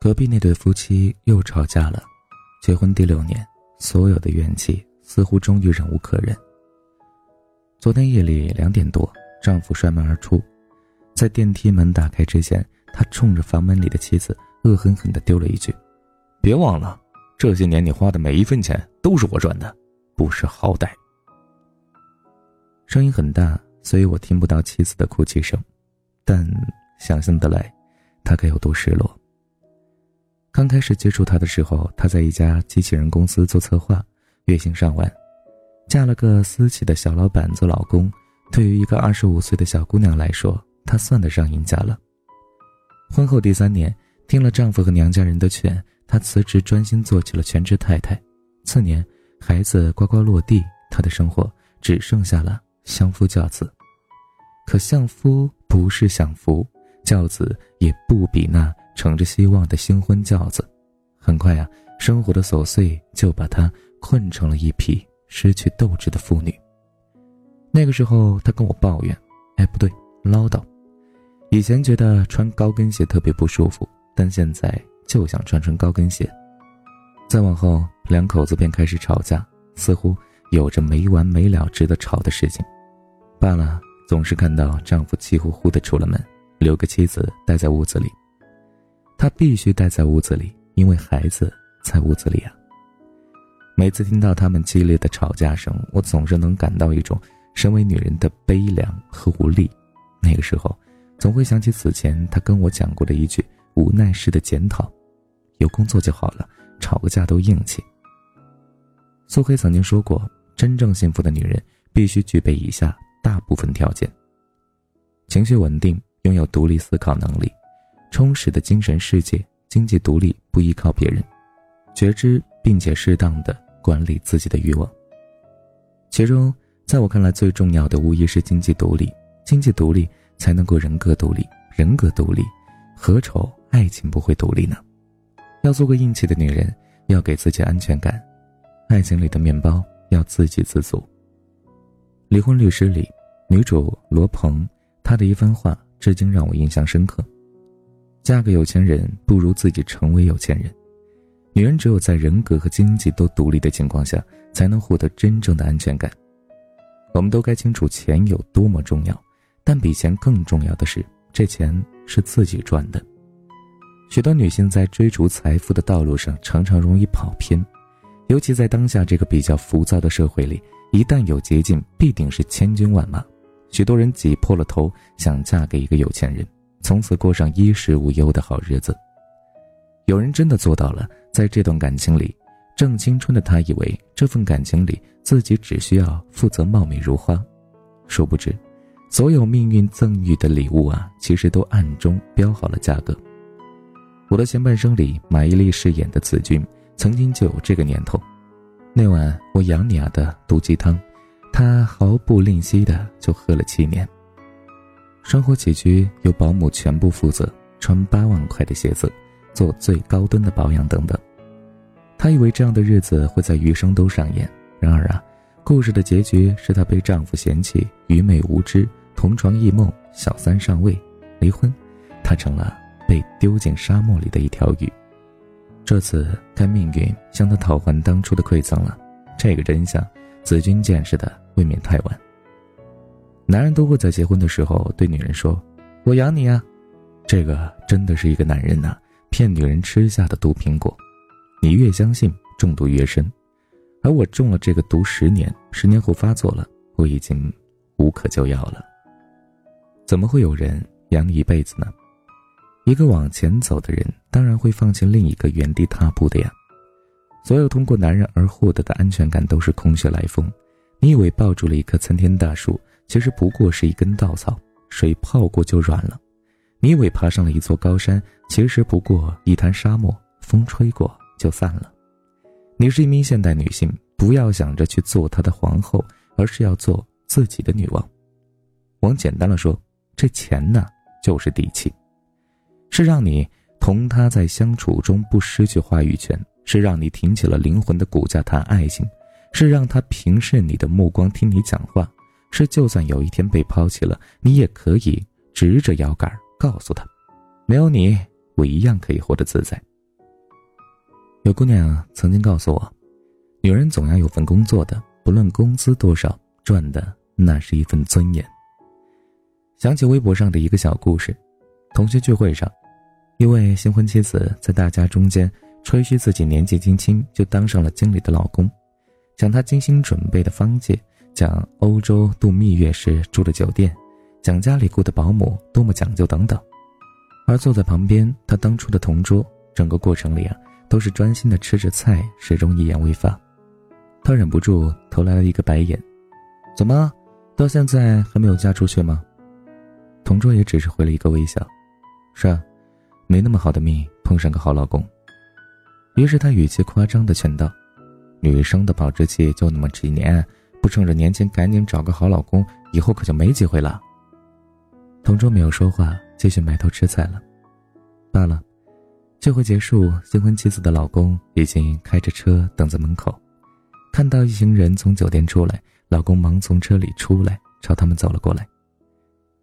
隔壁那对夫妻又吵架了。结婚第六年，所有的怨气似乎终于忍无可忍。昨天夜里两点多，丈夫摔门而出，在电梯门打开之前，他冲着房门里的妻子恶狠狠地丢了一句：“别忘了，这些年你花的每一分钱都是我赚的，不识好歹。”声音很大，所以我听不到妻子的哭泣声，但想象得来，他该有多失落。刚开始接触他的时候，他在一家机器人公司做策划，月薪上万，嫁了个私企的小老板做老公。对于一个二十五岁的小姑娘来说，她算得上赢家了。婚后第三年，听了丈夫和娘家人的劝，她辞职专心做起了全职太太。次年，孩子呱呱落地，她的生活只剩下了相夫教子。可相夫不是享福，教子也不比那。乘着希望的新婚轿子，很快啊，生活的琐碎就把她困成了一匹失去斗志的妇女。那个时候，她跟我抱怨：“哎，不对，唠叨。以前觉得穿高跟鞋特别不舒服，但现在就想穿穿高跟鞋。”再往后，两口子便开始吵架，似乎有着没完没了值得吵的事情。罢了，总是看到丈夫气呼呼的出了门，留个妻子待在屋子里。他必须待在屋子里，因为孩子在屋子里啊。每次听到他们激烈的吵架声，我总是能感到一种身为女人的悲凉和无力。那个时候，总会想起此前他跟我讲过的一句无奈式的检讨：“有工作就好了，吵个架都硬气。”苏黑曾经说过，真正幸福的女人必须具备以下大部分条件：情绪稳定，拥有独立思考能力。充实的精神世界，经济独立，不依靠别人，觉知并且适当的管理自己的欲望。其中，在我看来最重要的无疑是经济独立。经济独立才能够人格独立，人格独立，何愁爱情不会独立呢？要做个硬气的女人，要给自己安全感。爱情里的面包要自给自足。《离婚律师》里，女主罗鹏，她的一番话至今让我印象深刻。嫁个有钱人不如自己成为有钱人。女人只有在人格和经济都独立的情况下，才能获得真正的安全感。我们都该清楚钱有多么重要，但比钱更重要的是，这钱是自己赚的。许多女性在追逐财富的道路上，常常容易跑偏，尤其在当下这个比较浮躁的社会里，一旦有捷径，必定是千军万马。许多人挤破了头想嫁给一个有钱人。从此过上衣食无忧的好日子。有人真的做到了，在这段感情里，正青春的他以为这份感情里自己只需要负责貌美如花，殊不知，所有命运赠予的礼物啊，其实都暗中标好了价格。我的前半生里，马伊琍饰演的子君曾经就有这个念头。那晚我养你啊的毒鸡汤，他毫不吝惜的就喝了七年。生活起居由保姆全部负责，穿八万块的鞋子，做最高端的保养等等。她以为这样的日子会在余生都上演，然而啊，故事的结局是她被丈夫嫌弃，愚昧无知，同床异梦，小三上位，离婚，她成了被丢进沙漠里的一条鱼。这次该命运向她讨还当初的馈赠了。这个真相，子君见识的未免太晚。男人都会在结婚的时候对女人说：“我养你啊。”这个真的是一个男人呐，骗女人吃下的毒苹果。你越相信，中毒越深。而我中了这个毒十年，十年后发作了，我已经无可救药了。怎么会有人养你一辈子呢？一个往前走的人，当然会放弃另一个原地踏步的呀。所有通过男人而获得的安全感都是空穴来风。你以为抱住了一棵参天大树？其实不过是一根稻草，水泡过就软了；你以为爬上了一座高山，其实不过一滩沙漠，风吹过就散了。你是一名现代女性，不要想着去做她的皇后，而是要做自己的女王。往简单了说，这钱呢，就是底气，是让你同他在相处中不失去话语权，是让你挺起了灵魂的骨架谈爱情，是让他平视你的目光听你讲话。是，就算有一天被抛弃了，你也可以直着腰杆告诉他：“没有你，我一样可以活得自在。”有姑娘曾经告诉我，女人总要有份工作的，不论工资多少，赚的那是一份尊严。想起微博上的一个小故事，同学聚会上，一位新婚妻子在大家中间吹嘘自己年纪轻轻就当上了经理的老公，讲她精心准备的方戒，讲欧洲度蜜月时住的酒店，讲家里雇的保姆多么讲究等等。而坐在旁边，他当初的同桌，整个过程里啊，都是专心的吃着菜，始终一言未发。他忍不住投来了一个白眼：“怎么，到现在还没有嫁出去吗？”同桌也只是回了一个微笑：“是啊，没那么好的命碰上个好老公。”于是他语气夸张的劝道：“女生的保质期就那么几年，不趁着年轻赶紧找个好老公，以后可就没机会了。”同桌没有说话。继续埋头吃菜了。罢了，聚会结束，新婚妻子的老公已经开着车等在门口。看到一行人从酒店出来，老公忙从车里出来，朝他们走了过来。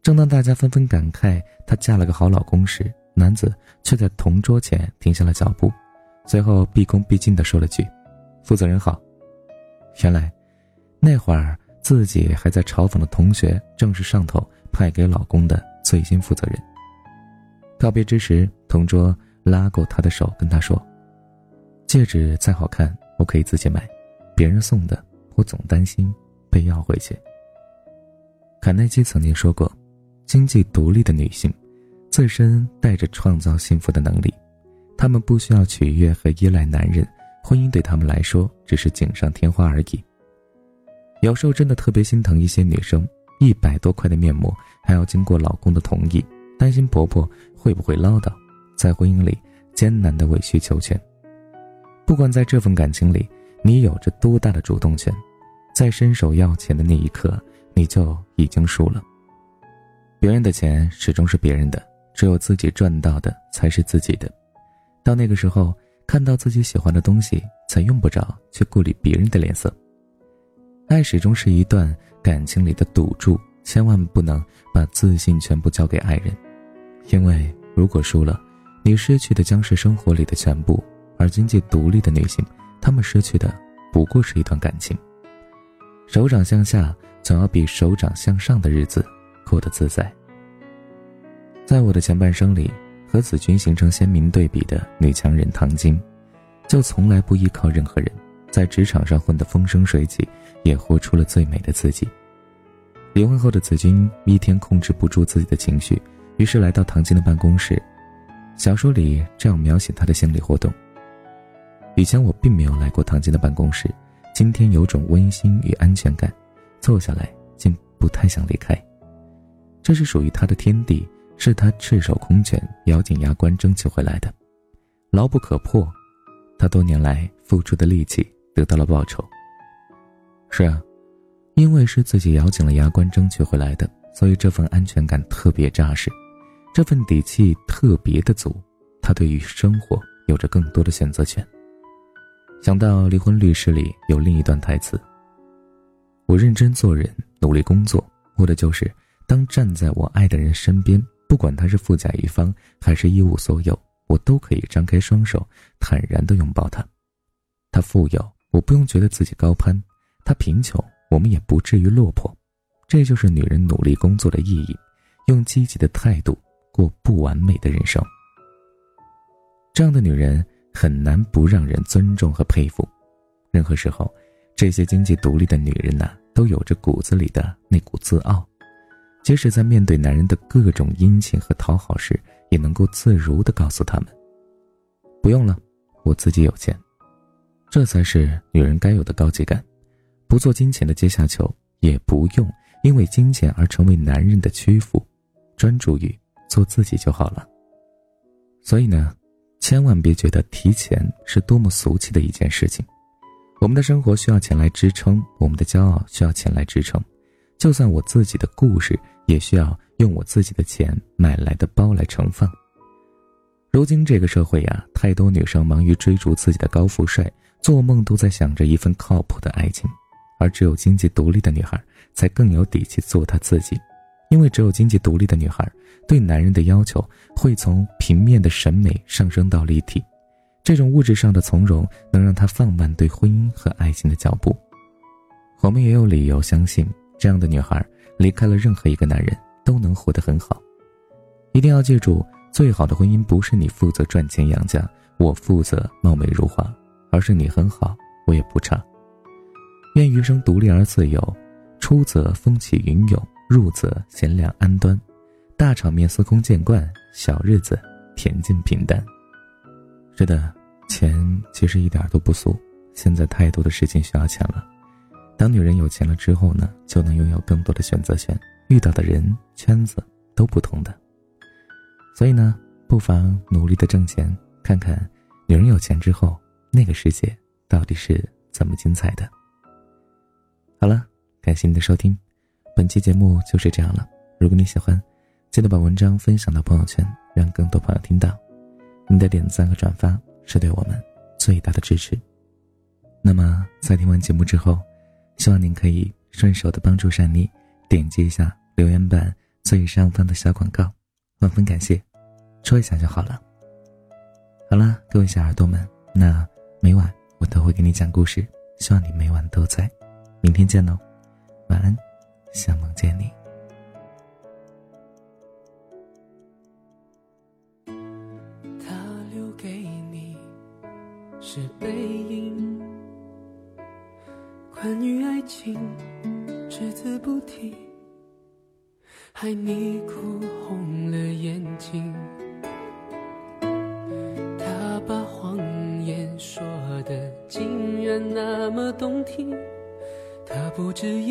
正当大家纷纷感慨她嫁了个好老公时，男子却在同桌前停下了脚步，随后毕恭毕敬地说了句：“负责人好。”原来，那会儿自己还在嘲讽的同学，正是上头派给老公的。最新负责人。告别之时，同桌拉过他的手，跟他说：“戒指再好看，我可以自己买，别人送的，我总担心被要回去。”卡耐基曾经说过：“经济独立的女性，自身带着创造幸福的能力，她们不需要取悦和依赖男人，婚姻对她们来说只是锦上添花而已。”有时候真的特别心疼一些女生。一百多块的面膜还要经过老公的同意，担心婆婆会不会唠叨，在婚姻里艰难的委曲求全。不管在这份感情里，你有着多大的主动权，在伸手要钱的那一刻，你就已经输了。别人的钱始终是别人的，只有自己赚到的才是自己的。到那个时候，看到自己喜欢的东西，才用不着去顾虑别人的脸色。爱始终是一段。感情里的赌注，千万不能把自信全部交给爱人，因为如果输了，你失去的将是生活里的全部。而经济独立的女性，她们失去的不过是一段感情。手掌向下，总要比手掌向上的日子过得自在。在我的前半生里，和子君形成鲜明对比的女强人唐晶，就从来不依靠任何人。在职场上混得风生水起，也活出了最美的自己。离婚后的子君一天控制不住自己的情绪，于是来到唐晶的办公室。小说里这样描写他的心理活动：以前我并没有来过唐晶的办公室，今天有种温馨与安全感，坐下来竟不太想离开。这是属于他的天地，是他赤手空拳、咬紧牙关争取回来的，牢不可破。他多年来付出的力气。得到了报酬。是啊，因为是自己咬紧了牙关争取回来的，所以这份安全感特别扎实，这份底气特别的足。他对于生活有着更多的选择权。想到《离婚律师》里有另一段台词：“我认真做人，努力工作，为的就是当站在我爱的人身边，不管他是富甲一方还是一无所有，我都可以张开双手，坦然地拥抱他。他富有。”我不用觉得自己高攀，她贫穷，我们也不至于落魄。这就是女人努力工作的意义，用积极的态度过不完美的人生。这样的女人很难不让人尊重和佩服。任何时候，这些经济独立的女人呐，都有着骨子里的那股自傲，即使在面对男人的各种殷勤和讨好时，也能够自如地告诉他们：“不用了，我自己有钱。”这才是女人该有的高级感，不做金钱的阶下囚，也不用因为金钱而成为男人的屈服，专注于做自己就好了。所以呢，千万别觉得提钱是多么俗气的一件事情。我们的生活需要钱来支撑，我们的骄傲需要钱来支撑，就算我自己的故事，也需要用我自己的钱买来的包来盛放。如今这个社会呀，太多女生忙于追逐自己的高富帅。做梦都在想着一份靠谱的爱情，而只有经济独立的女孩才更有底气做她自己，因为只有经济独立的女孩对男人的要求会从平面的审美上升到立体，这种物质上的从容能让她放慢对婚姻和爱情的脚步。我们也有理由相信，这样的女孩离开了任何一个男人都能活得很好。一定要记住，最好的婚姻不是你负责赚钱养家，我负责貌美如花，而是你很好，我也不差。愿余生独立而自由，出则风起云涌，入则贤良安端，大场面司空见惯，小日子恬静平淡。是的，钱其实一点都不俗。现在太多的事情需要钱了。当女人有钱了之后呢，就能拥有更多的选择权，遇到的人圈子都不同的。所以呢，不妨努力的挣钱，看看女人有钱之后，那个世界到底是怎么精彩的。好了，感谢你的收听，本期节目就是这样了。如果你喜欢，记得把文章分享到朋友圈，让更多朋友听到。你的点赞和转发是对我们最大的支持。那么，在听完节目之后，希望您可以顺手的帮助善妮点击一下留言板最上方的小广告，万分感谢，戳一下就好了。好了，各位小耳朵们，那每晚我都会给你讲故事，希望你每晚都在。明天见喽，晚安，想梦见你。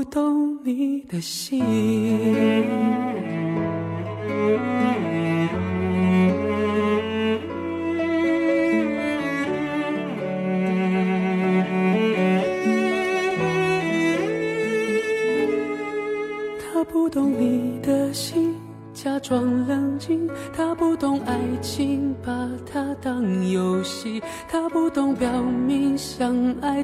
不懂你的心，